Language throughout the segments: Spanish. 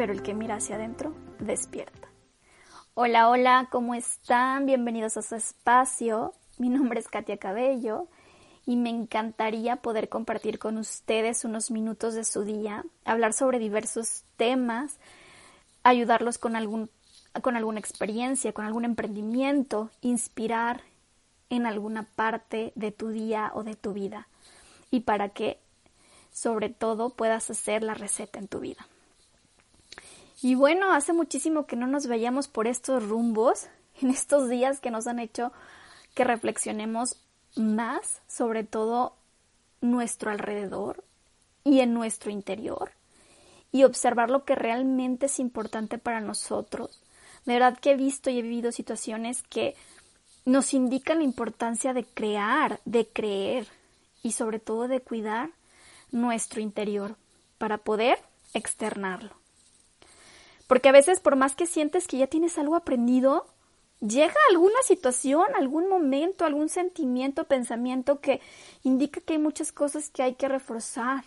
Pero el que mira hacia adentro despierta. Hola, hola, ¿cómo están? Bienvenidos a su espacio. Mi nombre es Katia Cabello y me encantaría poder compartir con ustedes unos minutos de su día, hablar sobre diversos temas, ayudarlos con, algún, con alguna experiencia, con algún emprendimiento, inspirar en alguna parte de tu día o de tu vida y para que sobre todo puedas hacer la receta en tu vida. Y bueno, hace muchísimo que no nos veíamos por estos rumbos, en estos días que nos han hecho que reflexionemos más sobre todo nuestro alrededor y en nuestro interior y observar lo que realmente es importante para nosotros. De verdad que he visto y he vivido situaciones que nos indican la importancia de crear, de creer y sobre todo de cuidar nuestro interior para poder externarlo. Porque a veces por más que sientes que ya tienes algo aprendido, llega alguna situación, algún momento, algún sentimiento, pensamiento que indica que hay muchas cosas que hay que reforzar.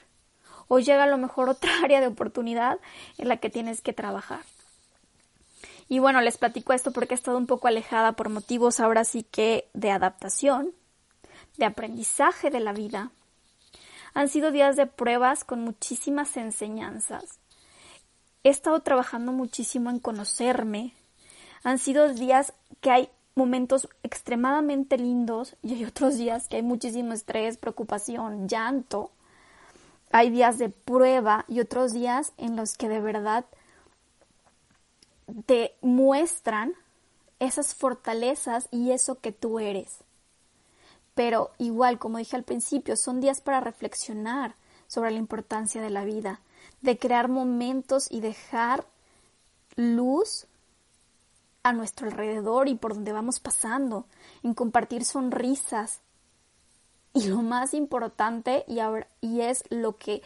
O llega a lo mejor otra área de oportunidad en la que tienes que trabajar. Y bueno, les platico esto porque he estado un poco alejada por motivos ahora sí que de adaptación, de aprendizaje de la vida. Han sido días de pruebas con muchísimas enseñanzas. He estado trabajando muchísimo en conocerme. Han sido días que hay momentos extremadamente lindos y hay otros días que hay muchísimo estrés, preocupación, llanto. Hay días de prueba y otros días en los que de verdad te muestran esas fortalezas y eso que tú eres. Pero igual, como dije al principio, son días para reflexionar sobre la importancia de la vida, de crear momentos y dejar luz a nuestro alrededor y por donde vamos pasando, en compartir sonrisas. Y lo más importante, y, ahora, y es lo que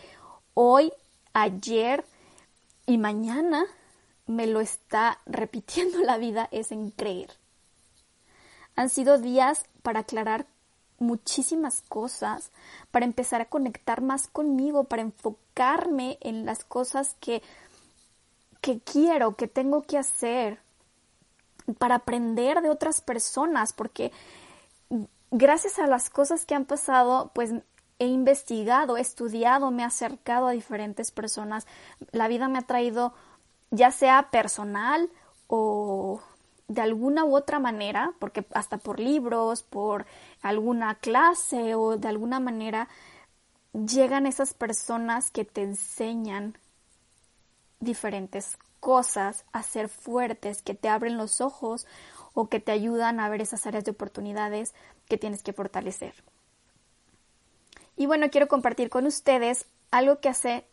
hoy, ayer y mañana me lo está repitiendo la vida, es en creer. Han sido días para aclarar muchísimas cosas, para empezar a conectar más conmigo, para enfocarme en las cosas que, que quiero, que tengo que hacer, para aprender de otras personas, porque gracias a las cosas que han pasado, pues he investigado, he estudiado, me he acercado a diferentes personas, la vida me ha traído ya sea personal o de alguna u otra manera, porque hasta por libros, por alguna clase o de alguna manera llegan esas personas que te enseñan diferentes cosas a ser fuertes, que te abren los ojos o que te ayudan a ver esas áreas de oportunidades que tienes que fortalecer. Y bueno, quiero compartir con ustedes algo que hace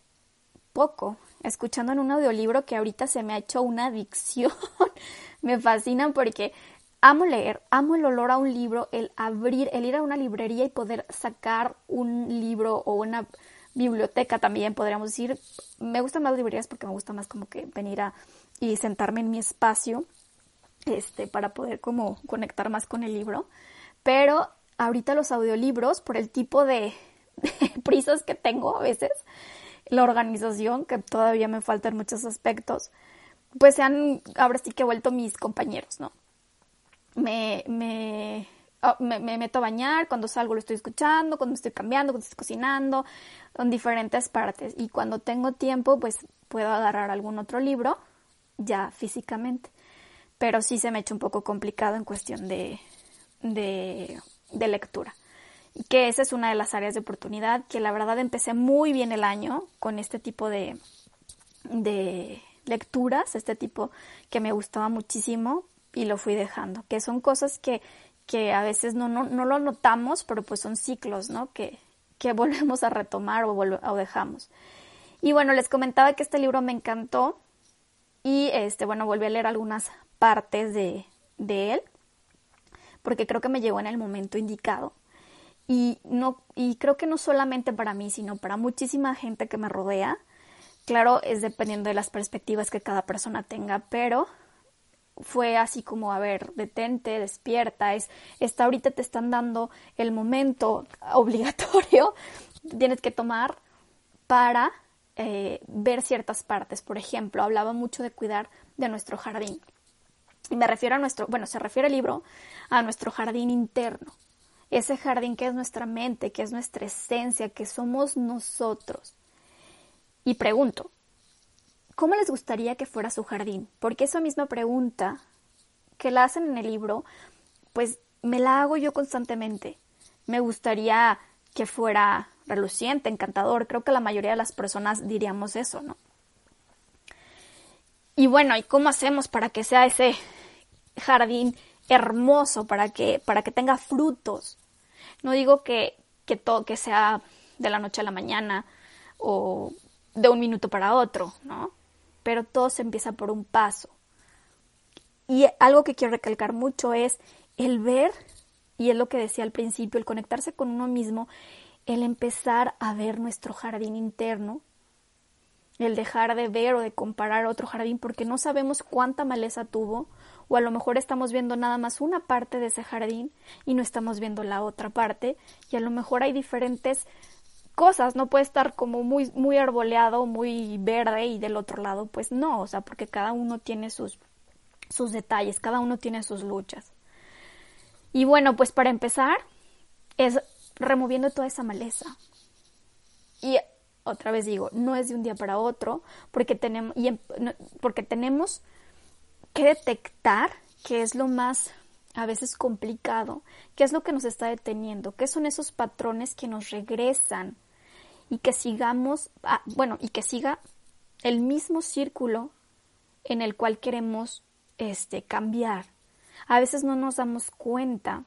poco, escuchando en un audiolibro que ahorita se me ha hecho una adicción. me fascinan porque amo leer, amo el olor a un libro, el abrir, el ir a una librería y poder sacar un libro o una biblioteca también, podríamos decir. Me gustan más librerías porque me gusta más como que venir a y sentarme en mi espacio este para poder como conectar más con el libro. Pero ahorita los audiolibros por el tipo de, de prisas que tengo a veces, la organización que todavía me falta en muchos aspectos, pues se han ahora sí que he vuelto mis compañeros, ¿no? Me, me, oh, me, me, meto a bañar, cuando salgo lo estoy escuchando, cuando estoy cambiando, cuando estoy cocinando, en diferentes partes. Y cuando tengo tiempo, pues puedo agarrar algún otro libro, ya físicamente. Pero sí se me ha hecho un poco complicado en cuestión de, de lectura. Que esa es una de las áreas de oportunidad, que la verdad empecé muy bien el año con este tipo de, de lecturas, este tipo que me gustaba muchísimo y lo fui dejando, que son cosas que, que a veces no, no, no lo notamos, pero pues son ciclos, ¿no? Que, que volvemos a retomar o, o dejamos. Y bueno, les comentaba que este libro me encantó y este, bueno, volví a leer algunas partes de, de él porque creo que me llegó en el momento indicado. Y, no, y creo que no solamente para mí, sino para muchísima gente que me rodea. Claro, es dependiendo de las perspectivas que cada persona tenga, pero fue así como, a ver, detente, despierta, es, está ahorita te están dando el momento obligatorio, tienes que tomar para eh, ver ciertas partes. Por ejemplo, hablaba mucho de cuidar de nuestro jardín. Y me refiero a nuestro, bueno, se refiere el libro a nuestro jardín interno. Ese jardín que es nuestra mente, que es nuestra esencia, que somos nosotros. Y pregunto, ¿cómo les gustaría que fuera su jardín? Porque esa misma pregunta que la hacen en el libro, pues me la hago yo constantemente. Me gustaría que fuera reluciente, encantador. Creo que la mayoría de las personas diríamos eso, ¿no? Y bueno, ¿y cómo hacemos para que sea ese jardín hermoso, para que, para que tenga frutos? No digo que, que todo que sea de la noche a la mañana o de un minuto para otro, ¿no? Pero todo se empieza por un paso. Y algo que quiero recalcar mucho es el ver, y es lo que decía al principio, el conectarse con uno mismo, el empezar a ver nuestro jardín interno el dejar de ver o de comparar otro jardín porque no sabemos cuánta maleza tuvo o a lo mejor estamos viendo nada más una parte de ese jardín y no estamos viendo la otra parte y a lo mejor hay diferentes cosas, no puede estar como muy muy arboleado, muy verde y del otro lado pues no, o sea, porque cada uno tiene sus sus detalles, cada uno tiene sus luchas. Y bueno, pues para empezar es removiendo toda esa maleza. Y otra vez digo, no es de un día para otro, porque tenemos, y, porque tenemos que detectar qué es lo más a veces complicado, qué es lo que nos está deteniendo, qué son esos patrones que nos regresan y que sigamos, ah, bueno, y que siga el mismo círculo en el cual queremos este, cambiar. A veces no nos damos cuenta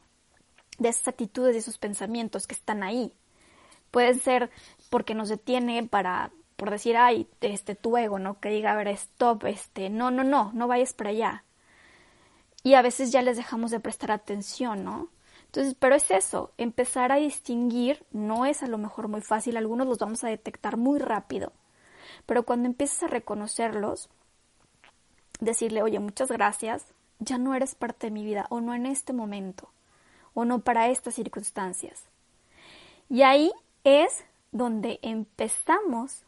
de esas actitudes y esos pensamientos que están ahí. Pueden ser porque nos detiene para, por decir, ay, este, tu ego, ¿no? Que diga, a ver, stop, este, no, no, no, no vayas para allá. Y a veces ya les dejamos de prestar atención, ¿no? Entonces, pero es eso, empezar a distinguir no es a lo mejor muy fácil, algunos los vamos a detectar muy rápido, pero cuando empiezas a reconocerlos, decirle, oye, muchas gracias, ya no eres parte de mi vida, o no en este momento, o no para estas circunstancias. Y ahí es donde empezamos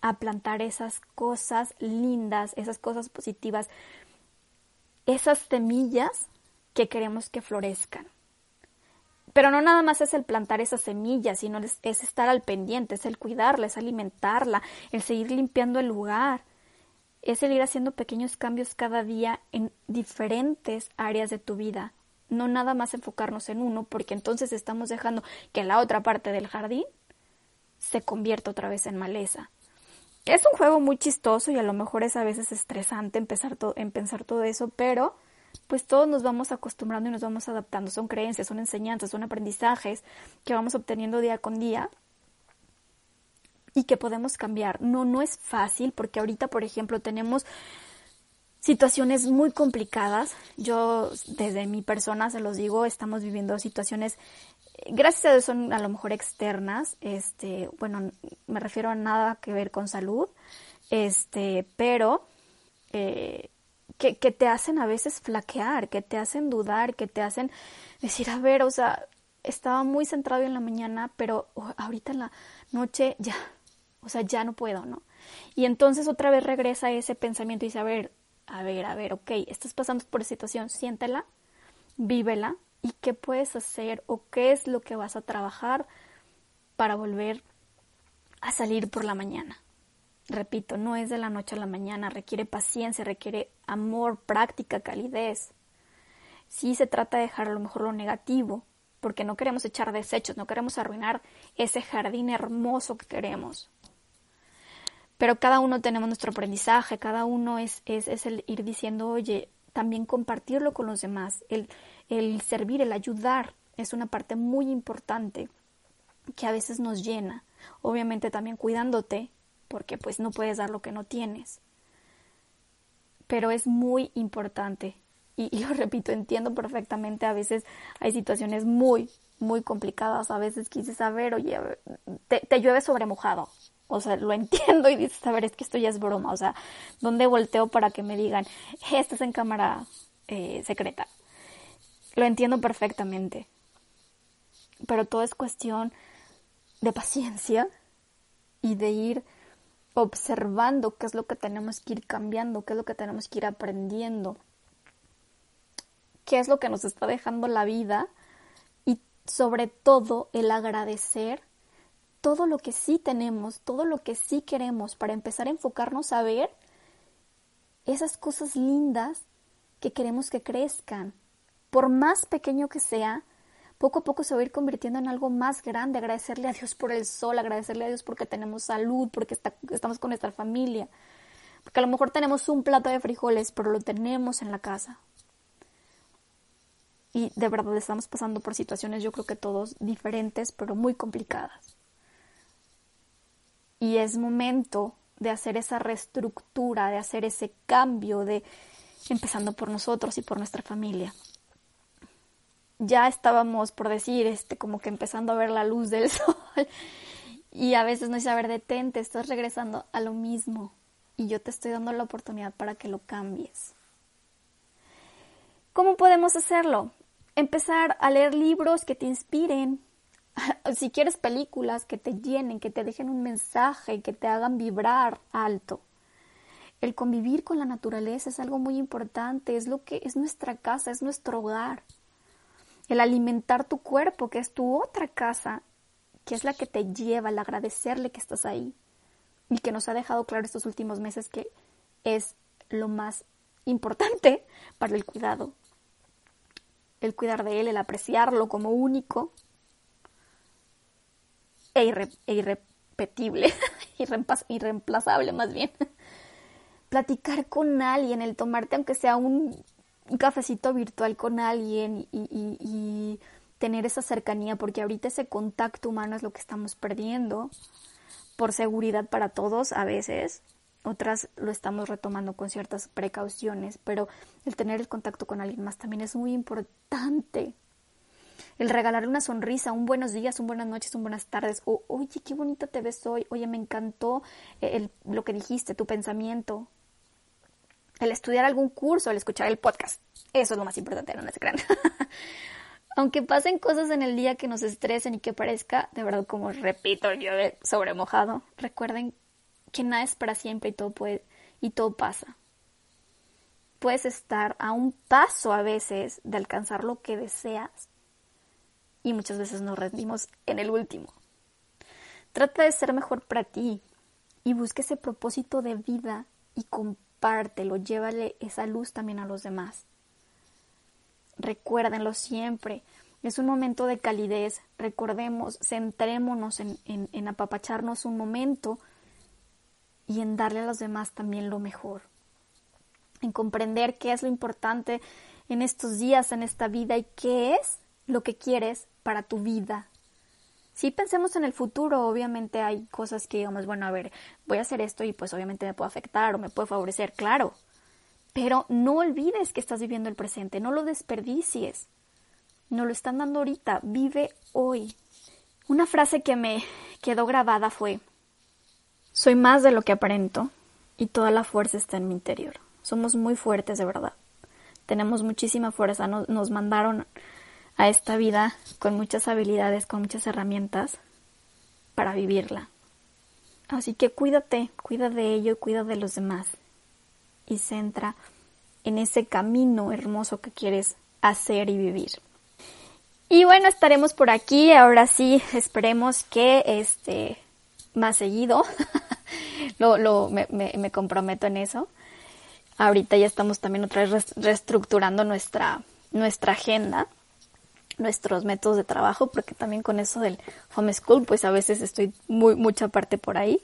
a plantar esas cosas lindas, esas cosas positivas, esas semillas que queremos que florezcan. Pero no nada más es el plantar esas semillas, sino es, estar al pendiente, es el cuidarla, es alimentarla, el seguir limpiando el lugar, es el ir haciendo pequeños cambios cada día en diferentes áreas de tu vida. No nada más enfocarnos en uno, porque entonces estamos dejando que la otra parte del jardín se convierte otra vez en maleza. Es un juego muy chistoso y a lo mejor es a veces estresante empezar en pensar todo eso, pero pues todos nos vamos acostumbrando y nos vamos adaptando. Son creencias, son enseñanzas, son aprendizajes que vamos obteniendo día con día y que podemos cambiar. No, no es fácil porque ahorita, por ejemplo, tenemos situaciones muy complicadas. Yo desde mi persona se los digo, estamos viviendo situaciones gracias a Dios son a lo mejor externas, este, bueno, me refiero a nada que ver con salud, este, pero eh, que, que, te hacen a veces flaquear, que te hacen dudar, que te hacen decir, a ver, o sea, estaba muy centrado en la mañana, pero ahorita en la noche ya, o sea, ya no puedo, ¿no? Y entonces otra vez regresa ese pensamiento y dice, a ver, a ver, a ver, ok, estás pasando por esa situación, siéntela, vívela, y qué puedes hacer o qué es lo que vas a trabajar para volver a salir por la mañana. Repito, no es de la noche a la mañana, requiere paciencia, requiere amor, práctica, calidez. Sí se trata de dejar a lo mejor lo negativo, porque no queremos echar desechos, no queremos arruinar ese jardín hermoso que queremos. Pero cada uno tenemos nuestro aprendizaje, cada uno es, es, el ir diciendo, oye, también compartirlo con los demás, el, el servir, el ayudar, es una parte muy importante que a veces nos llena. Obviamente también cuidándote, porque pues no puedes dar lo que no tienes. Pero es muy importante. Y, lo repito, entiendo perfectamente, a veces hay situaciones muy, muy complicadas, a veces quise saber, oye, te, te llueve sobre mojado. O sea, lo entiendo y dices, a ver, es que esto ya es broma. O sea, ¿dónde volteo para que me digan, estás en cámara eh, secreta? Lo entiendo perfectamente. Pero todo es cuestión de paciencia y de ir observando qué es lo que tenemos que ir cambiando, qué es lo que tenemos que ir aprendiendo, qué es lo que nos está dejando la vida y sobre todo el agradecer todo lo que sí tenemos, todo lo que sí queremos para empezar a enfocarnos a ver esas cosas lindas que queremos que crezcan. Por más pequeño que sea, poco a poco se va a ir convirtiendo en algo más grande, agradecerle a Dios por el sol, agradecerle a Dios porque tenemos salud, porque estamos con nuestra familia, porque a lo mejor tenemos un plato de frijoles, pero lo tenemos en la casa. Y de verdad estamos pasando por situaciones, yo creo que todos diferentes, pero muy complicadas. Y es momento de hacer esa reestructura, de hacer ese cambio, de empezando por nosotros y por nuestra familia ya estábamos, por decir, este, como que empezando a ver la luz del sol. Y a veces no es saber detente, estás regresando a lo mismo. Y yo te estoy dando la oportunidad para que lo cambies. ¿Cómo podemos hacerlo? Empezar a leer libros que te inspiren. Si quieres películas que te llenen, que te dejen un mensaje, que te hagan vibrar alto. El convivir con la naturaleza es algo muy importante, es lo que es nuestra casa, es nuestro hogar el alimentar tu cuerpo, que es tu otra casa, que es la que te lleva al agradecerle que estás ahí y que nos ha dejado claro estos últimos meses que es lo más importante para el cuidado. El cuidar de él, el apreciarlo como único e, e irrepetible, irreemplazable más bien. Platicar con alguien, el tomarte aunque sea un un cafecito virtual con alguien y, tener esa cercanía, porque ahorita ese contacto humano es lo que estamos perdiendo por seguridad para todos a veces, otras lo estamos retomando con ciertas precauciones, pero el tener el contacto con alguien más también es muy importante. El regalarle una sonrisa, un buenos días, un buenas noches, un buenas tardes, o oye, qué bonita te ves hoy, oye, me encantó el, lo que dijiste, tu pensamiento, el estudiar algún curso, el escuchar el podcast. Eso es lo más importante, no se crean. Aunque pasen cosas en el día que nos estresen y que parezca, de verdad, como repito, yo sobre mojado, recuerden que nada es para siempre y todo puede, y todo pasa. Puedes estar a un paso a veces de alcanzar lo que deseas y muchas veces nos rendimos en el último. Trata de ser mejor para ti y busque ese propósito de vida y compártelo, llévale esa luz también a los demás. Recuérdenlo siempre. Es un momento de calidez. Recordemos, centrémonos en, en, en apapacharnos un momento y en darle a los demás también lo mejor. En comprender qué es lo importante en estos días, en esta vida y qué es lo que quieres para tu vida, si pensemos en el futuro, obviamente hay cosas que digamos, bueno, a ver, voy a hacer esto y pues obviamente me puede afectar o me puede favorecer, claro. Pero no olvides que estás viviendo el presente, no lo desperdicies. No lo están dando ahorita, vive hoy. Una frase que me quedó grabada fue, soy más de lo que aparento y toda la fuerza está en mi interior. Somos muy fuertes de verdad. Tenemos muchísima fuerza. Nos, nos mandaron a esta vida con muchas habilidades, con muchas herramientas para vivirla. Así que cuídate, cuida de ello y cuida de los demás. Y centra en ese camino hermoso que quieres hacer y vivir. Y bueno, estaremos por aquí. Ahora sí, esperemos que este más seguido. lo, lo, me, me, comprometo en eso. Ahorita ya estamos también otra vez reestructurando nuestra, nuestra agenda nuestros métodos de trabajo, porque también con eso del homeschool, pues a veces estoy muy, mucha parte por ahí.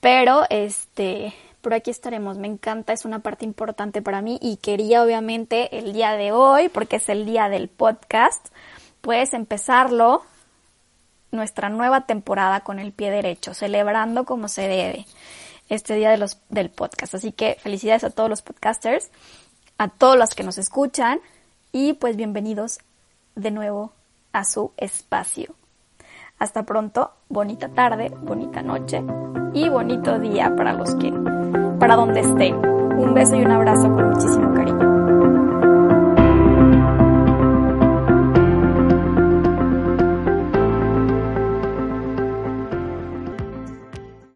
Pero este, por aquí estaremos. Me encanta, es una parte importante para mí y quería obviamente el día de hoy, porque es el día del podcast, pues empezarlo nuestra nueva temporada con el pie derecho, celebrando como se debe este día de los, del podcast. Así que felicidades a todos los podcasters, a todos los que nos escuchan y pues bienvenidos de nuevo a su espacio. Hasta pronto, bonita tarde, bonita noche y bonito día para los que, para donde estén. Un beso y un abrazo con muchísimo cariño.